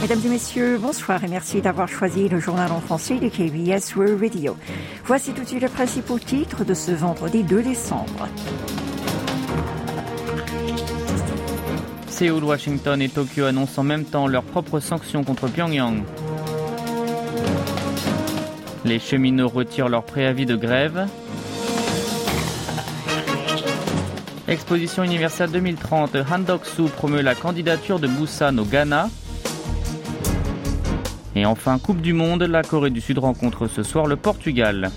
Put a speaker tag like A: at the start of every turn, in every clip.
A: Mesdames et messieurs, bonsoir et merci d'avoir choisi le journal en français de KBS World Radio. Voici tout de suite les principaux titres de ce vendredi 2 décembre.
B: Séoul, Washington et Tokyo annoncent en même temps leurs propres sanctions contre Pyongyang. Les cheminots retirent leur préavis de grève. Exposition universelle 2030, Han Dok-soo promeut la candidature de Busan au Ghana. Et enfin, Coupe du Monde, la Corée du Sud rencontre ce soir le Portugal.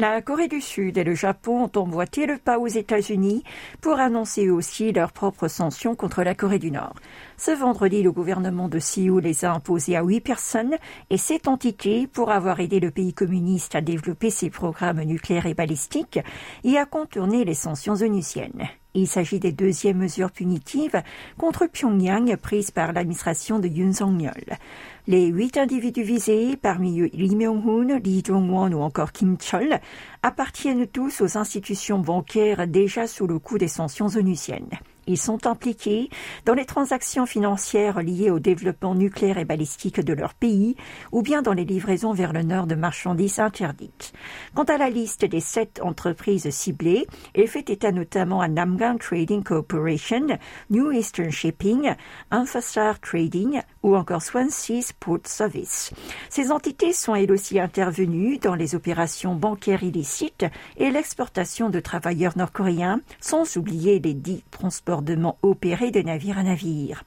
A: La Corée du Sud et le Japon ont emboîté le pas aux États-Unis pour annoncer aussi leurs propres sanctions contre la Corée du Nord. Ce vendredi, le gouvernement de Séoul les a imposées à huit personnes et sept entités pour avoir aidé le pays communiste à développer ses programmes nucléaires et balistiques et à contourner les sanctions onusiennes. Il s'agit des deuxièmes mesures punitives contre Pyongyang prises par l'administration de Yoon Song-yeol. Les huit individus visés, parmi eux Lee Myung-hoon, Lee Jong-won ou encore Kim Chol, appartiennent tous aux institutions bancaires déjà sous le coup des sanctions onusiennes. Ils sont impliqués dans les transactions financières liées au développement nucléaire et balistique de leur pays ou bien dans les livraisons vers le nord de marchandises interdites. Quant à la liste des sept entreprises ciblées, elle fait état notamment à Namgang Trading Corporation, New Eastern Shipping, Infostar Trading ou encore Swansea Port Service. Ces entités sont elles aussi intervenues dans les opérations bancaires illicites et l'exportation de travailleurs nord-coréens, sans oublier les dits transports opéré de navire à navire.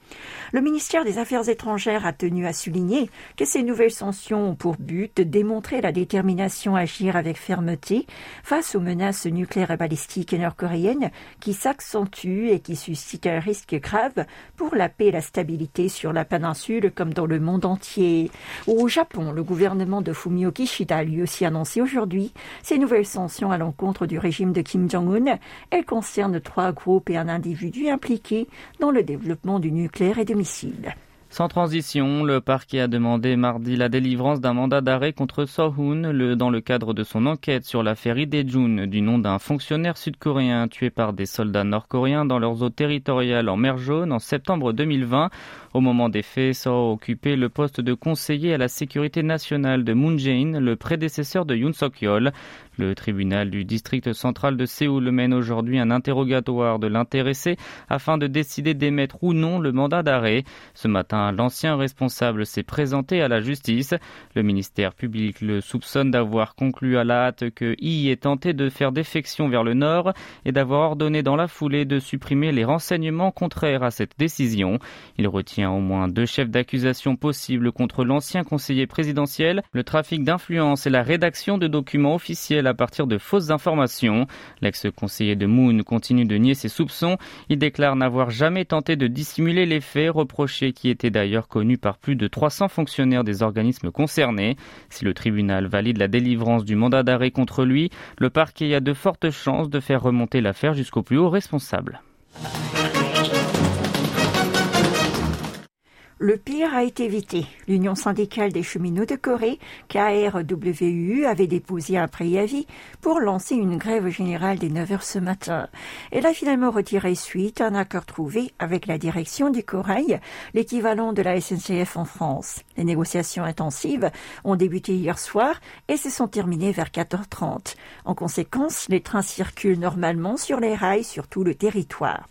A: Le ministère des Affaires étrangères a tenu à souligner que ces nouvelles sanctions ont pour but de démontrer la détermination à agir avec fermeté face aux menaces nucléaires et balistiques nord-coréennes qui s'accentuent et qui suscitent un risque grave pour la paix et la stabilité sur la péninsule comme dans le monde entier. Au Japon, le gouvernement de Fumio Kishida a lui aussi annoncé aujourd'hui ces nouvelles sanctions à l'encontre du régime de Kim Jong-un. Elles concernent trois groupes et un individu impliqués dans le développement du nucléaire et des missiles.
B: Sans transition, le parquet a demandé mardi la délivrance d'un mandat d'arrêt contre Sohun le, dans le cadre de son enquête sur l'affaire Idejun du nom d'un fonctionnaire sud-coréen tué par des soldats nord-coréens dans leurs eaux territoriales en mer Jaune en septembre 2020. Au moment des faits, Soh occupait le poste de conseiller à la sécurité nationale de Moon Jae-in, le prédécesseur de Yoon Suk-yeol. Le tribunal du district central de Séoul mène aujourd'hui un interrogatoire de l'intéressé afin de décider d'émettre ou non le mandat d'arrêt. Ce matin, l'ancien responsable s'est présenté à la justice. Le ministère public le soupçonne d'avoir conclu à la hâte que I est tenté de faire défection vers le nord et d'avoir ordonné dans la foulée de supprimer les renseignements contraires à cette décision. Il retient au moins deux chefs d'accusation possibles contre l'ancien conseiller présidentiel, le trafic d'influence et la rédaction de documents officiels à partir de fausses informations. L'ex-conseiller de Moon continue de nier ses soupçons. Il déclare n'avoir jamais tenté de dissimuler les faits, reprochés qui étaient d'ailleurs connus par plus de 300 fonctionnaires des organismes concernés. Si le tribunal valide la délivrance du mandat d'arrêt contre lui, le parquet a de fortes chances de faire remonter l'affaire jusqu'au plus haut responsable.
A: Le pire a été évité. L'Union syndicale des cheminots de Corée, KRWU, avait déposé un préavis pour lancer une grève générale des 9 heures ce matin. Elle a finalement retiré suite à un accord trouvé avec la direction du Corail, l'équivalent de la SNCF en France. Les négociations intensives ont débuté hier soir et se sont terminées vers 4h30. En conséquence, les trains circulent normalement sur les rails sur tout le territoire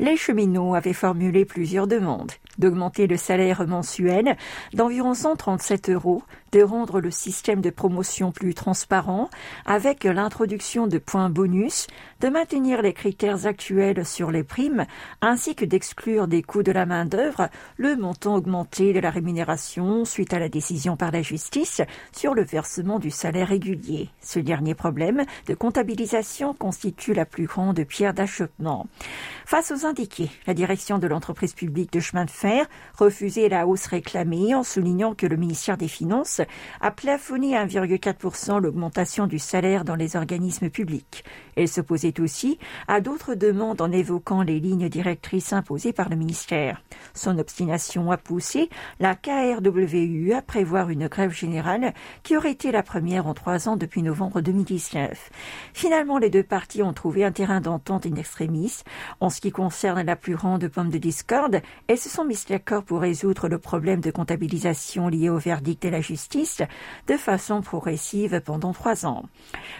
A: les cheminots avaient formulé plusieurs demandes d'augmenter le salaire mensuel d'environ 137 euros, de rendre le système de promotion plus transparent avec l'introduction de points bonus, de maintenir les critères actuels sur les primes, ainsi que d'exclure des coûts de la main-d'œuvre le montant augmenté de la rémunération suite à la décision par la justice sur le versement du salaire régulier. Ce dernier problème de comptabilisation constitue la plus grande pierre d'achoppement. Face aux indiqués, la direction de l'entreprise publique de chemin de fer contraire, refusé la hausse réclamée en soulignant que le ministère des Finances a plafonné à 1,4% l'augmentation du salaire dans les organismes publics. Elle s'opposait aussi à d'autres demandes en évoquant les lignes directrices imposées par le ministère. Son obstination a poussé la KRWU à prévoir une grève générale qui aurait été la première en trois ans depuis novembre 2019. Finalement, les deux parties ont trouvé un terrain d'entente in extremis. En ce qui concerne la plus grande pomme de discorde, elles se sont mises d'accord pour résoudre le problème de comptabilisation lié au verdict de la justice de façon progressive pendant trois ans.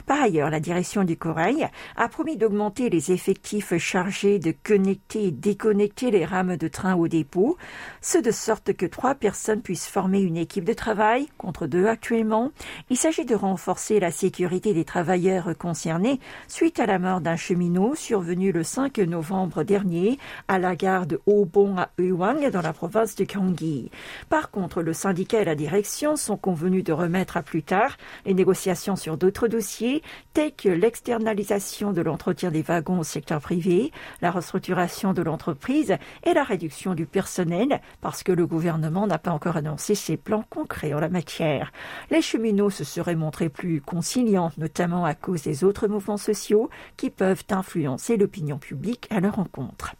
A: Par ailleurs, la direction du Corail a promis d'augmenter les effectifs chargés de connecter et déconnecter les rames de train au dépôt, ce de sorte que trois personnes puissent former une équipe de travail contre deux actuellement. Il s'agit de renforcer la sécurité des travailleurs concernés suite à la mort d'un cheminot survenu le 5 novembre dernier à la gare de Obon à Dans la province de Gyeonggi. Par contre, le syndicat et la direction sont convenus de remettre à plus tard les négociations sur d'autres dossiers tels que l'externalisation de l'entretien des wagons au secteur privé, la restructuration de l'entreprise et la réduction du personnel parce que le gouvernement n'a pas encore annoncé ses plans concrets en la matière. Les cheminots se seraient montrés plus conciliants, notamment à cause des autres mouvements sociaux qui peuvent influencer l'opinion publique à leur encontre.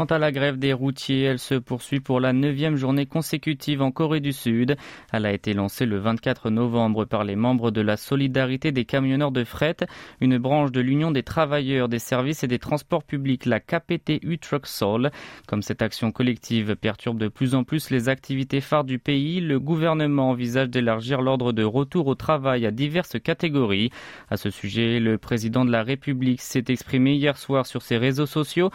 B: Quant à la grève des routiers, elle se poursuit pour la neuvième journée consécutive en Corée du Sud. Elle a été lancée le 24 novembre par les membres de la Solidarité des camionneurs de fret, une branche de l'Union des travailleurs des services et des transports publics, la KPTU Truck Sol. Comme cette action collective perturbe de plus en plus les activités phares du pays, le gouvernement envisage d'élargir l'ordre de retour au travail à diverses catégories. À ce sujet, le président de la République s'est exprimé hier soir sur ses réseaux sociaux.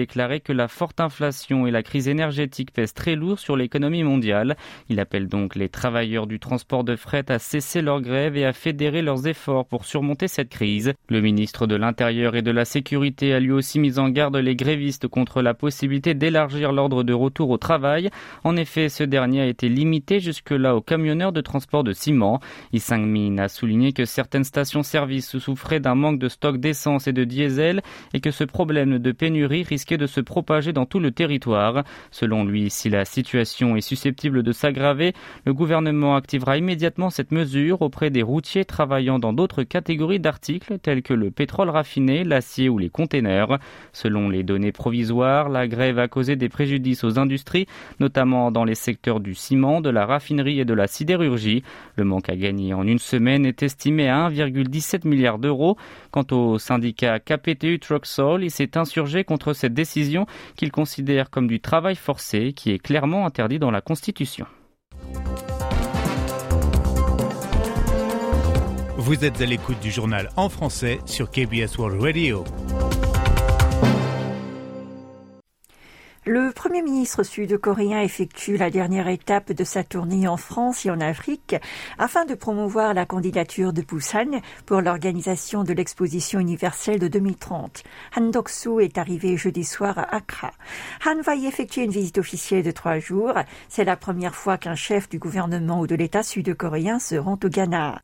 B: Déclaré que la forte inflation et la crise énergétique pèsent très lourd sur l'économie mondiale. Il appelle donc les travailleurs du transport de fret à cesser leur grève et à fédérer leurs efforts pour surmonter cette crise. Le ministre de l'Intérieur et de la Sécurité a lui aussi mis en garde les grévistes contre la possibilité d'élargir l'ordre de retour au travail. En effet, ce dernier a été limité jusque-là aux camionneurs de transport de ciment. Isangmin a souligné que certaines stations-service souffraient d'un manque de stock d'essence et de diesel et que ce problème de pénurie de se propager dans tout le territoire. Selon lui, si la situation est susceptible de s'aggraver, le gouvernement activera immédiatement cette mesure auprès des routiers travaillant dans d'autres catégories d'articles tels que le pétrole raffiné, l'acier ou les containers. Selon les données provisoires, la grève a causé des préjudices aux industries, notamment dans les secteurs du ciment, de la raffinerie et de la sidérurgie. Le manque à gagner en une semaine est estimé à 1,17 milliard d'euros. Quant au syndicat KPTU Trucksol, il s'est insurgé contre cette décision qu'il considère comme du travail forcé qui est clairement interdit dans la Constitution.
C: Vous êtes à l'écoute du journal en français sur KBS World Radio.
A: Le Premier ministre sud-coréen effectue la dernière étape de sa tournée en France et en Afrique afin de promouvoir la candidature de Busan pour l'organisation de l'exposition universelle de 2030. Han Dok-soo est arrivé jeudi soir à Accra. Han va y effectuer une visite officielle de trois jours. C'est la première fois qu'un chef du gouvernement ou de l'État sud-coréen se rend au Ghana.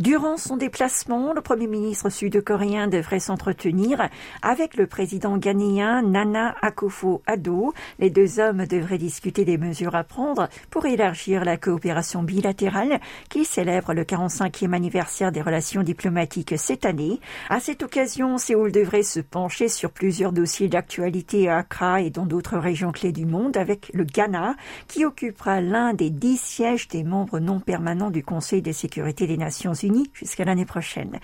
A: Durant son déplacement, le Premier ministre sud-coréen devrait s'entretenir avec le président ghanéen Nana Akufo-Addo. Les deux hommes devraient discuter des mesures à prendre pour élargir la coopération bilatérale qui célèbre le 45e anniversaire des relations diplomatiques cette année. À cette occasion, Séoul devrait se pencher sur plusieurs dossiers d'actualité à Accra et dans d'autres régions clés du monde avec le Ghana qui occupera l'un des dix sièges des membres non permanents du Conseil de sécurité des Nations Unies jusqu'à l'année prochaine.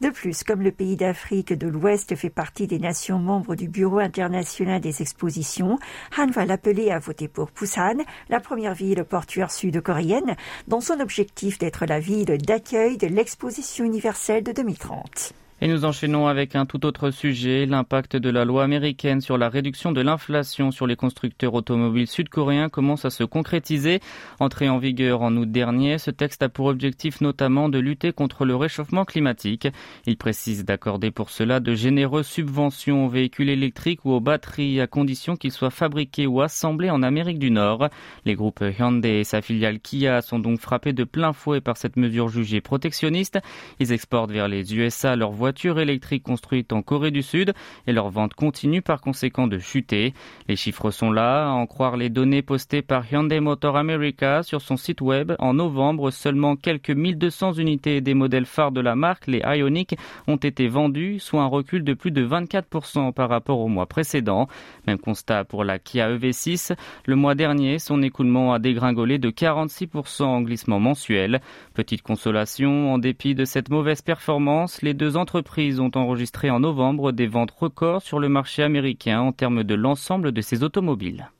A: De plus, comme le pays d'Afrique de l'Ouest fait partie des nations membres du Bureau international des expositions, Han va l'appeler à voter pour Busan, la première ville portuaire sud-coréenne, dans son objectif d'être la ville d'accueil de l'exposition universelle de 2030.
B: Et nous enchaînons avec un tout autre sujet, l'impact de la loi américaine sur la réduction de l'inflation sur les constructeurs automobiles sud-coréens commence à se concrétiser. Entré en vigueur en août dernier, ce texte a pour objectif notamment de lutter contre le réchauffement climatique. Il précise d'accorder pour cela de généreuses subventions aux véhicules électriques ou aux batteries à condition qu'ils soient fabriqués ou assemblés en Amérique du Nord. Les groupes Hyundai et sa filiale Kia sont donc frappés de plein fouet par cette mesure jugée protectionniste. Ils exportent vers les USA leurs voitures voitures électriques construites en Corée du Sud et leur vente continue par conséquent de chuter. Les chiffres sont là, à en croire les données postées par Hyundai Motor America sur son site web. En novembre, seulement quelques 1200 unités des modèles phares de la marque, les Ioniq, ont été vendues, soit un recul de plus de 24% par rapport au mois précédent. Même constat pour la Kia EV6. Le mois dernier, son écoulement a dégringolé de 46% en glissement mensuel. Petite consolation, en dépit de cette mauvaise performance, les deux entreprises ont enregistré en novembre des ventes records sur le marché américain en termes de l'ensemble de ses automobiles.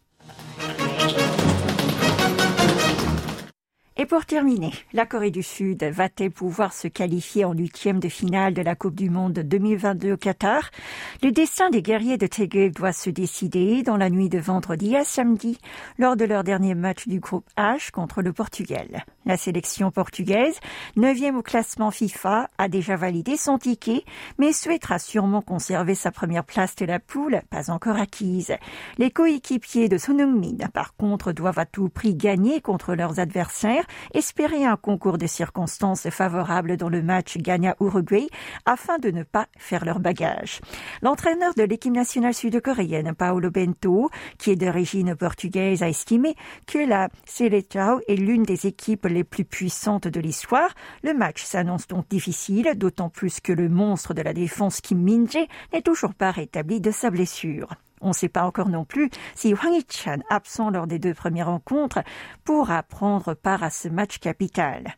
A: Et pour terminer, la Corée du Sud va-t-elle pouvoir se qualifier en huitième de finale de la Coupe du Monde 2022 au Qatar? Le destin des guerriers de Taeguk doit se décider dans la nuit de vendredi à samedi lors de leur dernier match du groupe H contre le Portugal. La sélection portugaise, neuvième au classement FIFA, a déjà validé son ticket, mais souhaitera sûrement conserver sa première place de la poule, pas encore acquise. Les coéquipiers de Son Heung-min, par contre, doivent à tout prix gagner contre leurs adversaires espérer un concours de circonstances favorables dans le match Ghana-Uruguay afin de ne pas faire leur bagage. L'entraîneur de l'équipe nationale sud-coréenne, Paolo Bento, qui est d'origine portugaise, a estimé que la Seleção est l'une des équipes les plus puissantes de l'histoire. Le match s'annonce donc difficile, d'autant plus que le monstre de la défense Kim Min-jae n'est toujours pas rétabli de sa blessure. On ne sait pas encore non plus si Hwang Hee-chan, absent lors des deux premières rencontres, pourra prendre part à ce match capital.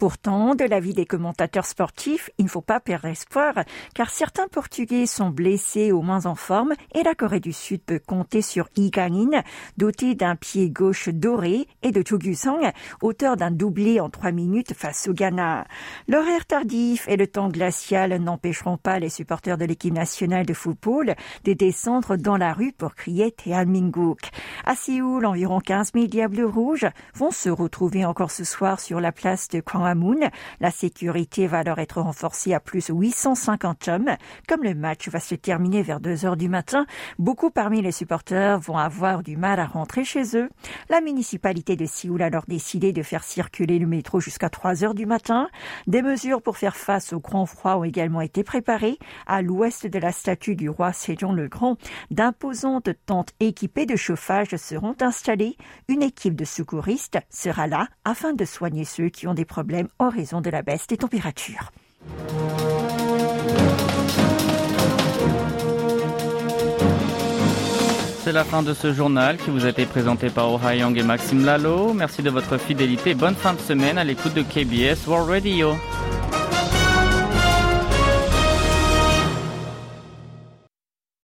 A: Pourtant, de l'avis des commentateurs sportifs, il ne faut pas perdre espoir, car certains Portugais sont blessés ou moins en forme, et la Corée du Sud peut compter sur Kang-in, doté d'un pied gauche doré, et de Gu-sang, auteur d'un doublé en trois minutes face au Ghana. L'horaire tardif et le temps glacial n'empêcheront pas les supporters de l'équipe nationale de football de descendre dans la rue pour crier Minguk. À Séoul, environ 15 000 diables rouges vont se retrouver encore ce soir sur la place de Kwang la sécurité va alors être renforcée à plus 850 hommes. Comme le match va se terminer vers 2 heures du matin, beaucoup parmi les supporters vont avoir du mal à rentrer chez eux. La municipalité de Séoul a alors décidé de faire circuler le métro jusqu'à 3 heures du matin. Des mesures pour faire face au grand froid ont également été préparées. À l'ouest de la statue du roi Sejong le Grand, d'imposantes tentes équipées de chauffage seront installées. Une équipe de secouristes sera là afin de soigner ceux qui ont des problèmes en raison de la baisse des températures.
B: C'est la fin de ce journal qui vous a été présenté par Oh Young et Maxime Lalo. Merci de votre fidélité. Bonne fin de semaine à l'écoute de KBS World Radio.